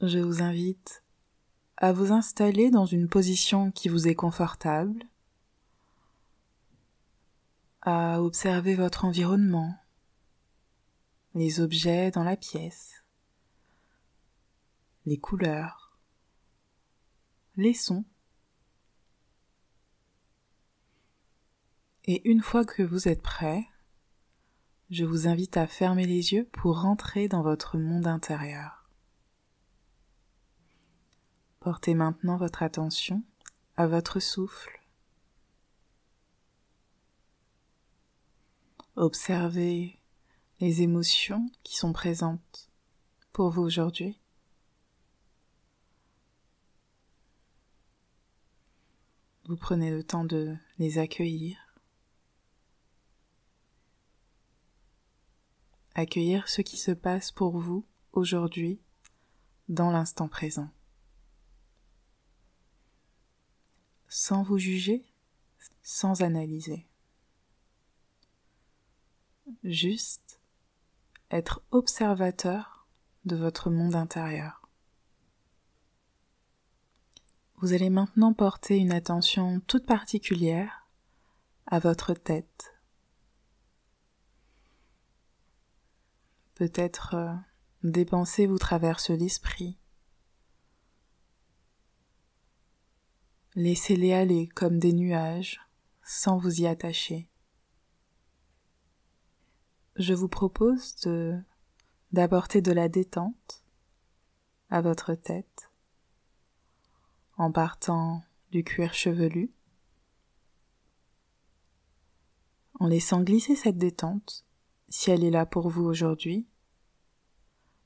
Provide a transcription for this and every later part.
je vous invite à vous installer dans une position qui vous est confortable, à observer votre environnement, les objets dans la pièce, les couleurs, les sons. Et une fois que vous êtes prêt, je vous invite à fermer les yeux pour rentrer dans votre monde intérieur. Portez maintenant votre attention à votre souffle. Observez les émotions qui sont présentes pour vous aujourd'hui. Vous prenez le temps de les accueillir. Accueillir ce qui se passe pour vous aujourd'hui dans l'instant présent. Sans vous juger, sans analyser. Juste être observateur de votre monde intérieur. Vous allez maintenant porter une attention toute particulière à votre tête. Peut-être euh, des pensées vous traversent l'esprit. Laissez-les aller comme des nuages sans vous y attacher. Je vous propose de d'apporter de la détente à votre tête en partant du cuir chevelu, en laissant glisser cette détente, si elle est là pour vous aujourd'hui,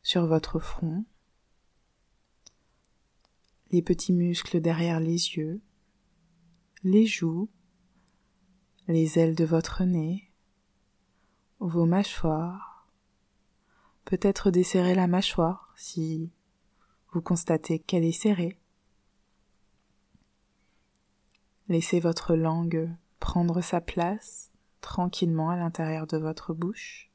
sur votre front, les petits muscles derrière les yeux, les joues, les ailes de votre nez, vos mâchoires, peut-être desserrer la mâchoire si vous constatez qu'elle est serrée, Laissez votre langue prendre sa place tranquillement à l'intérieur de votre bouche.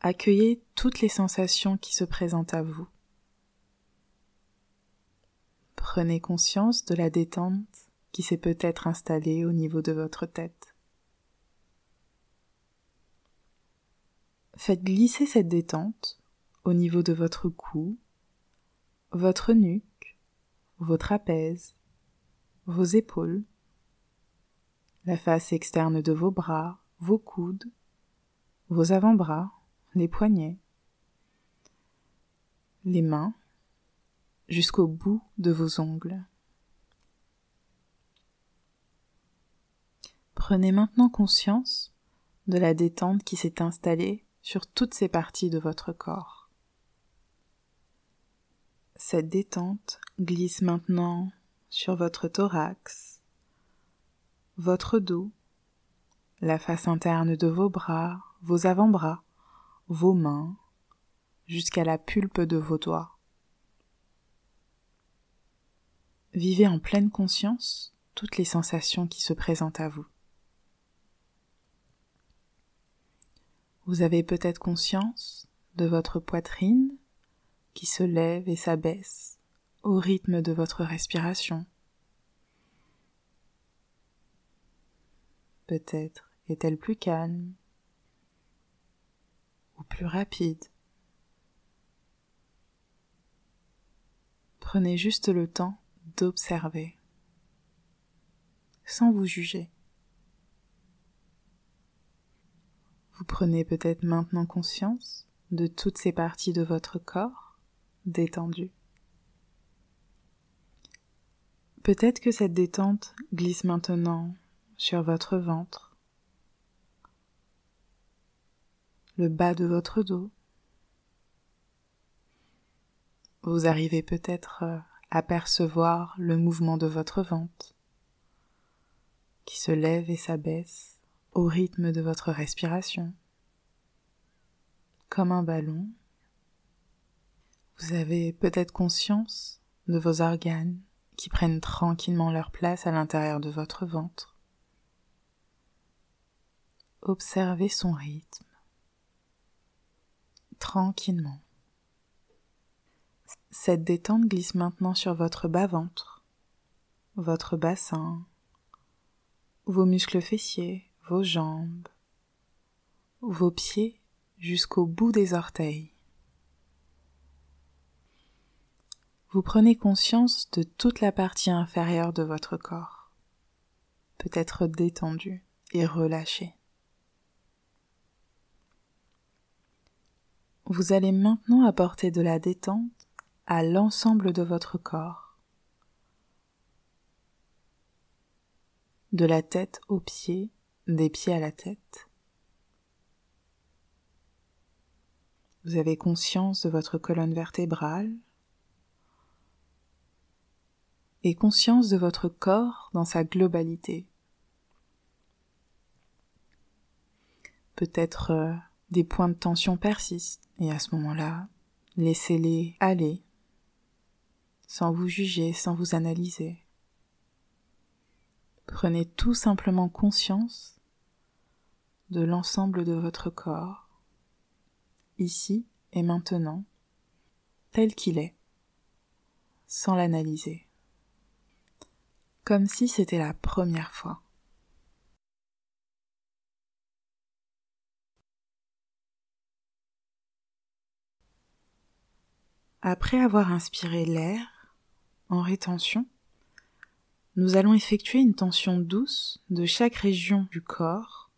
Accueillez toutes les sensations qui se présentent à vous. Prenez conscience de la détente qui s'est peut-être installée au niveau de votre tête. Faites glisser cette détente au niveau de votre cou, votre nuque, vos trapèzes, vos épaules, la face externe de vos bras, vos coudes, vos avant-bras, les poignets, les mains, jusqu'au bout de vos ongles. Prenez maintenant conscience de la détente qui s'est installée sur toutes ces parties de votre corps. Cette détente glisse maintenant sur votre thorax, votre dos, la face interne de vos bras, vos avant-bras, vos mains, jusqu'à la pulpe de vos doigts. Vivez en pleine conscience toutes les sensations qui se présentent à vous. Vous avez peut-être conscience de votre poitrine qui se lève et s'abaisse au rythme de votre respiration. Peut-être est-elle plus calme ou plus rapide. Prenez juste le temps d'observer sans vous juger. Vous prenez peut-être maintenant conscience de toutes ces parties de votre corps détendues. Peut-être que cette détente glisse maintenant sur votre ventre, le bas de votre dos. Vous arrivez peut-être euh, à percevoir le mouvement de votre ventre qui se lève et s'abaisse au rythme de votre respiration. Comme un ballon, vous avez peut-être conscience de vos organes qui prennent tranquillement leur place à l'intérieur de votre ventre. Observez son rythme, tranquillement. Cette détente glisse maintenant sur votre bas-ventre, votre bassin, vos muscles fessiers, vos jambes, vos pieds jusqu'au bout des orteils. Vous prenez conscience de toute la partie inférieure de votre corps, peut-être détendue et relâchée. Vous allez maintenant apporter de la détente à l'ensemble de votre corps, de la tête aux pieds, des pieds à la tête. Vous avez conscience de votre colonne vertébrale et conscience de votre corps dans sa globalité. Peut-être euh, des points de tension persistent et à ce moment-là, laissez-les aller sans vous juger, sans vous analyser. Prenez tout simplement conscience de l'ensemble de votre corps, ici et maintenant, tel qu'il est, sans l'analyser, comme si c'était la première fois. Après avoir inspiré l'air, en rétention, nous allons effectuer une tension douce de chaque région du corps,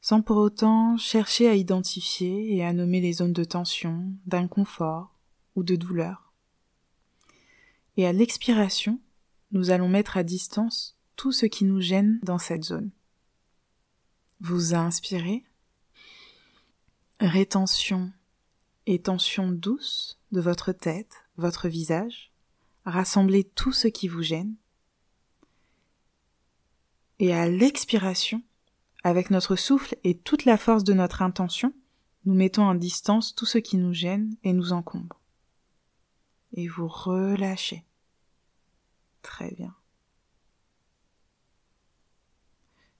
sans pour autant chercher à identifier et à nommer les zones de tension, d'inconfort ou de douleur. Et à l'expiration, nous allons mettre à distance tout ce qui nous gêne dans cette zone. Vous inspirez, rétention et tension douce de votre tête, votre visage, rassemblez tout ce qui vous gêne. Et à l'expiration, avec notre souffle et toute la force de notre intention, nous mettons en distance tout ce qui nous gêne et nous encombre. Et vous relâchez. Très bien.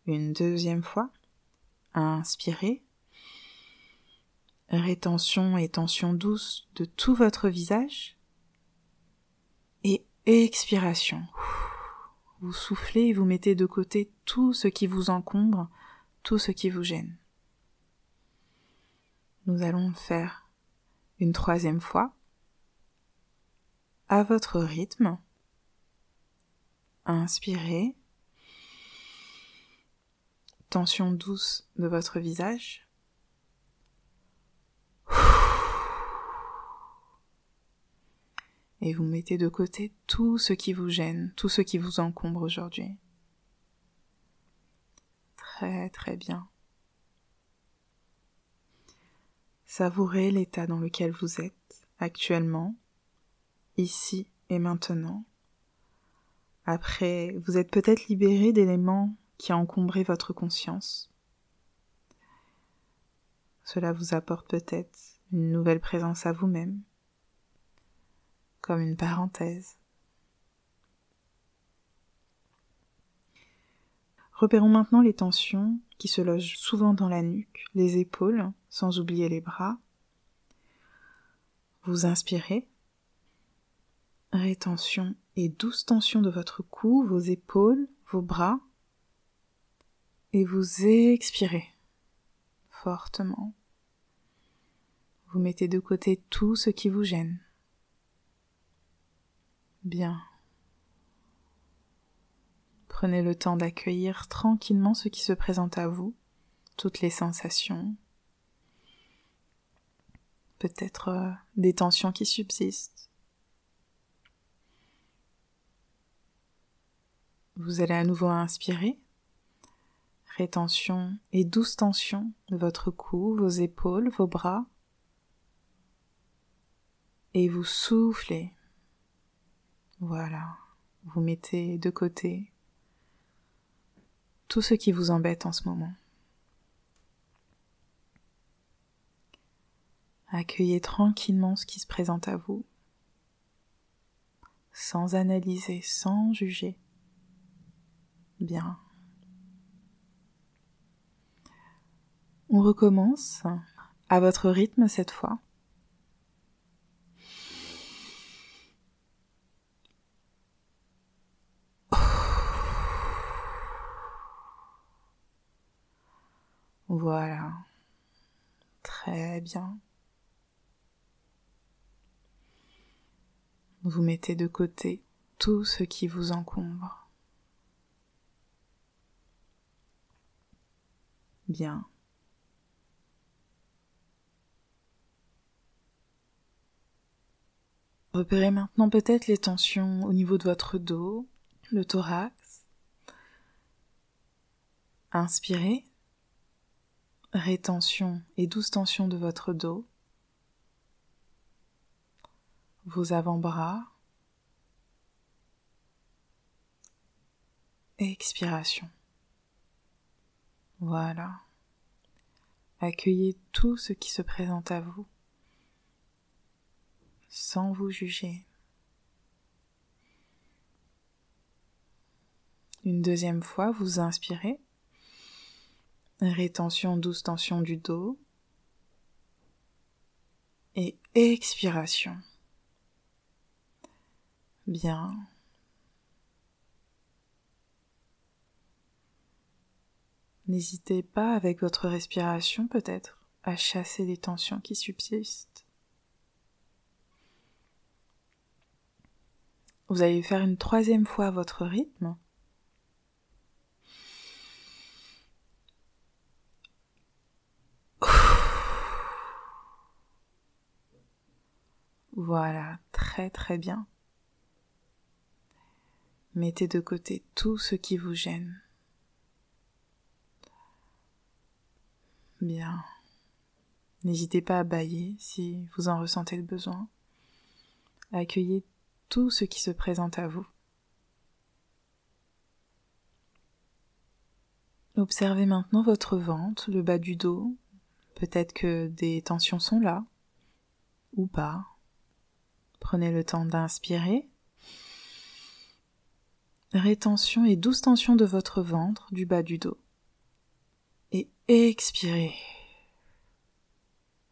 Une deuxième fois. Inspirez. Rétention et tension douce de tout votre visage expiration. Vous soufflez et vous mettez de côté tout ce qui vous encombre, tout ce qui vous gêne. Nous allons faire une troisième fois à votre rythme. Inspirez. Tension douce de votre visage. Et vous mettez de côté tout ce qui vous gêne, tout ce qui vous encombre aujourd'hui. Très très bien. Savourez l'état dans lequel vous êtes actuellement, ici et maintenant. Après, vous êtes peut-être libéré d'éléments qui encombré votre conscience. Cela vous apporte peut-être une nouvelle présence à vous-même, comme une parenthèse. Repérons maintenant les tensions qui se logent souvent dans la nuque, les épaules, sans oublier les bras. Vous inspirez. Rétention et douce tension de votre cou, vos épaules, vos bras. Et vous expirez fortement. Vous mettez de côté tout ce qui vous gêne. Bien. Prenez le temps d'accueillir tranquillement ce qui se présente à vous, toutes les sensations, peut-être euh, des tensions qui subsistent. Vous allez à nouveau inspirer, rétention et douce tension de votre cou, vos épaules, vos bras, et vous soufflez voilà, vous mettez de côté tout ce qui vous embête en ce moment. Accueillez tranquillement ce qui se présente à vous, sans analyser, sans juger. Bien. On recommence à votre rythme cette fois. Voilà. Très bien. Vous mettez de côté tout ce qui vous encombre. Bien. Repérez maintenant peut-être les tensions au niveau de votre dos, le thorax. Inspirez. Rétention et douce tension de votre dos. Vos avant-bras. Expiration. Voilà. Accueillez tout ce qui se présente à vous sans vous juger. Une deuxième fois, vous inspirez. Rétention, douce tension du dos. Et expiration. Bien. N'hésitez pas avec votre respiration peut-être à chasser les tensions qui subsistent. Vous allez faire une troisième fois votre rythme. Voilà, très très bien. Mettez de côté tout ce qui vous gêne. Bien. N'hésitez pas à bailler si vous en ressentez le besoin. Accueillez tout ce qui se présente à vous. Observez maintenant votre ventre, le bas du dos. Peut-être que des tensions sont là, ou pas. Prenez le temps d'inspirer. Rétention et douce tension de votre ventre, du bas du dos. Et expirez.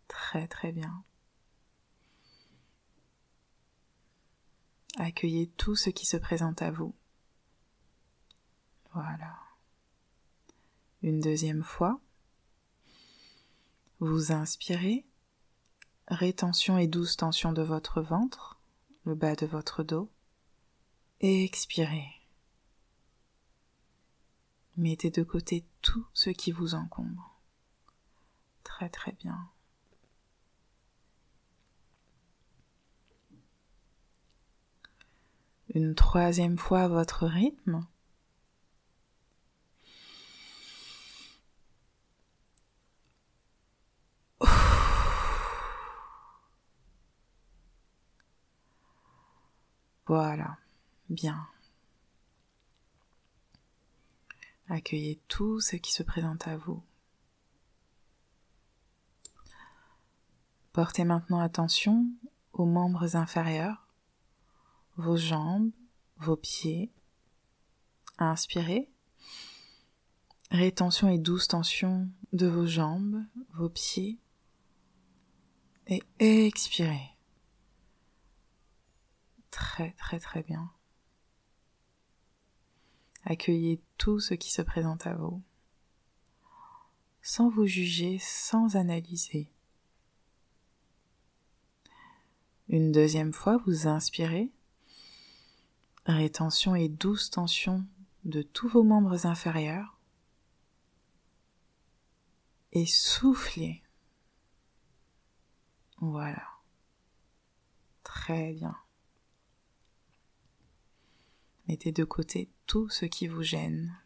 Très très bien. Accueillez tout ce qui se présente à vous. Voilà. Une deuxième fois. Vous inspirez. Rétention et douce tension de votre ventre, le bas de votre dos. Et expirez. Mettez de côté tout ce qui vous encombre. Très très bien. une troisième fois votre rythme. Voilà, bien. Accueillez tout ce qui se présente à vous. Portez maintenant attention aux membres inférieurs vos jambes, vos pieds. Inspirez. Rétention et douce tension de vos jambes, vos pieds. Et expirez. Très très très bien. Accueillez tout ce qui se présente à vous, sans vous juger, sans analyser. Une deuxième fois, vous inspirez rétention et douce tension de tous vos membres inférieurs et soufflez. Voilà. Très bien. Mettez de côté tout ce qui vous gêne.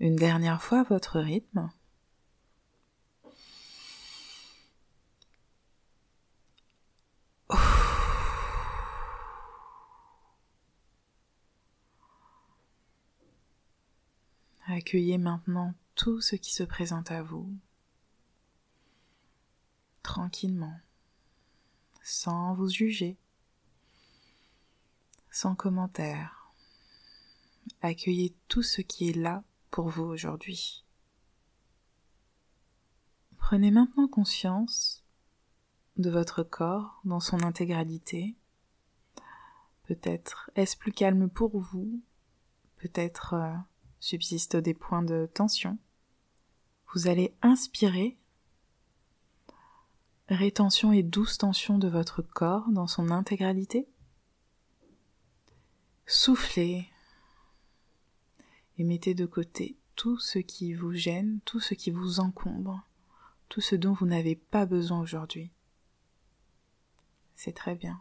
Une dernière fois votre rythme. Accueillez maintenant tout ce qui se présente à vous, tranquillement, sans vous juger, sans commentaire. Accueillez tout ce qui est là pour vous aujourd'hui. Prenez maintenant conscience de votre corps dans son intégralité. Peut-être est-ce plus calme pour vous, peut-être euh, subsistent des points de tension. Vous allez inspirer rétention et douce tension de votre corps dans son intégralité. Soufflez et mettez de côté tout ce qui vous gêne, tout ce qui vous encombre, tout ce dont vous n'avez pas besoin aujourd'hui. C'est très bien.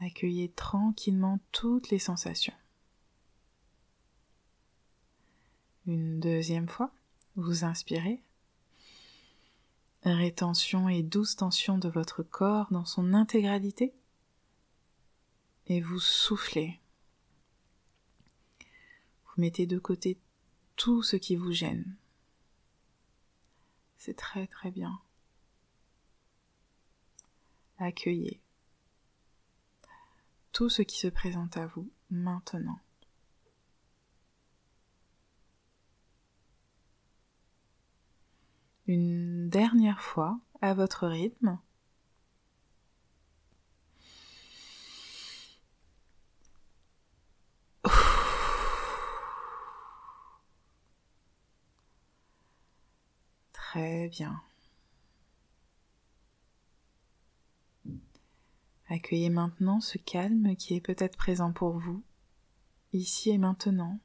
Accueillez tranquillement toutes les sensations. Une deuxième fois, vous inspirez. Rétention et douce tension de votre corps dans son intégralité. Et vous soufflez. Vous mettez de côté tout ce qui vous gêne. C'est très très bien. Accueillez tout ce qui se présente à vous maintenant. Une dernière fois à votre rythme. Très bien. Accueillez maintenant ce calme qui est peut-être présent pour vous, ici et maintenant.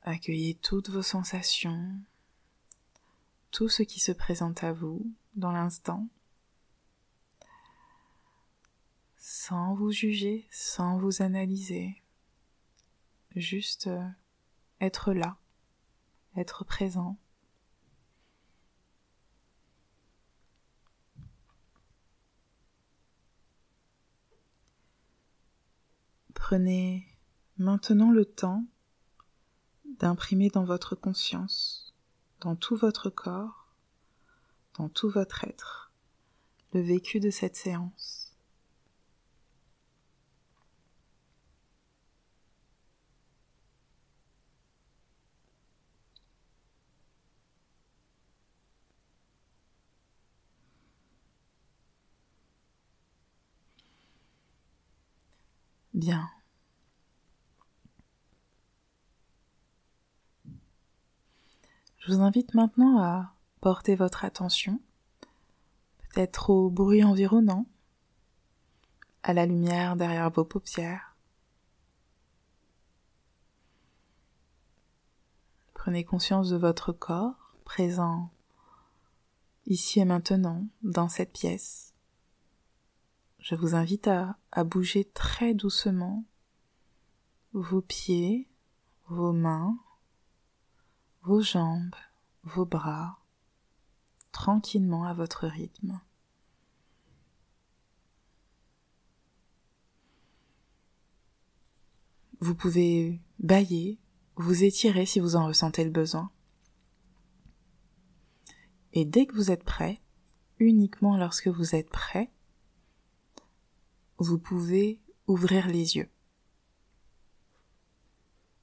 Accueillez toutes vos sensations, tout ce qui se présente à vous dans l'instant, sans vous juger, sans vous analyser, juste euh, être là, être présent. Prenez maintenant le temps d'imprimer dans votre conscience, dans tout votre corps, dans tout votre être, le vécu de cette séance. Bien. Je vous invite maintenant à porter votre attention peut-être au bruit environnant, à la lumière derrière vos paupières. Prenez conscience de votre corps présent ici et maintenant dans cette pièce. Je vous invite à, bouger très doucement vos pieds, vos mains, vos jambes, vos bras, tranquillement à votre rythme. Vous pouvez bailler, vous étirer si vous en ressentez le besoin. Et dès que vous êtes prêt, uniquement lorsque vous êtes prêt, vous pouvez ouvrir les yeux.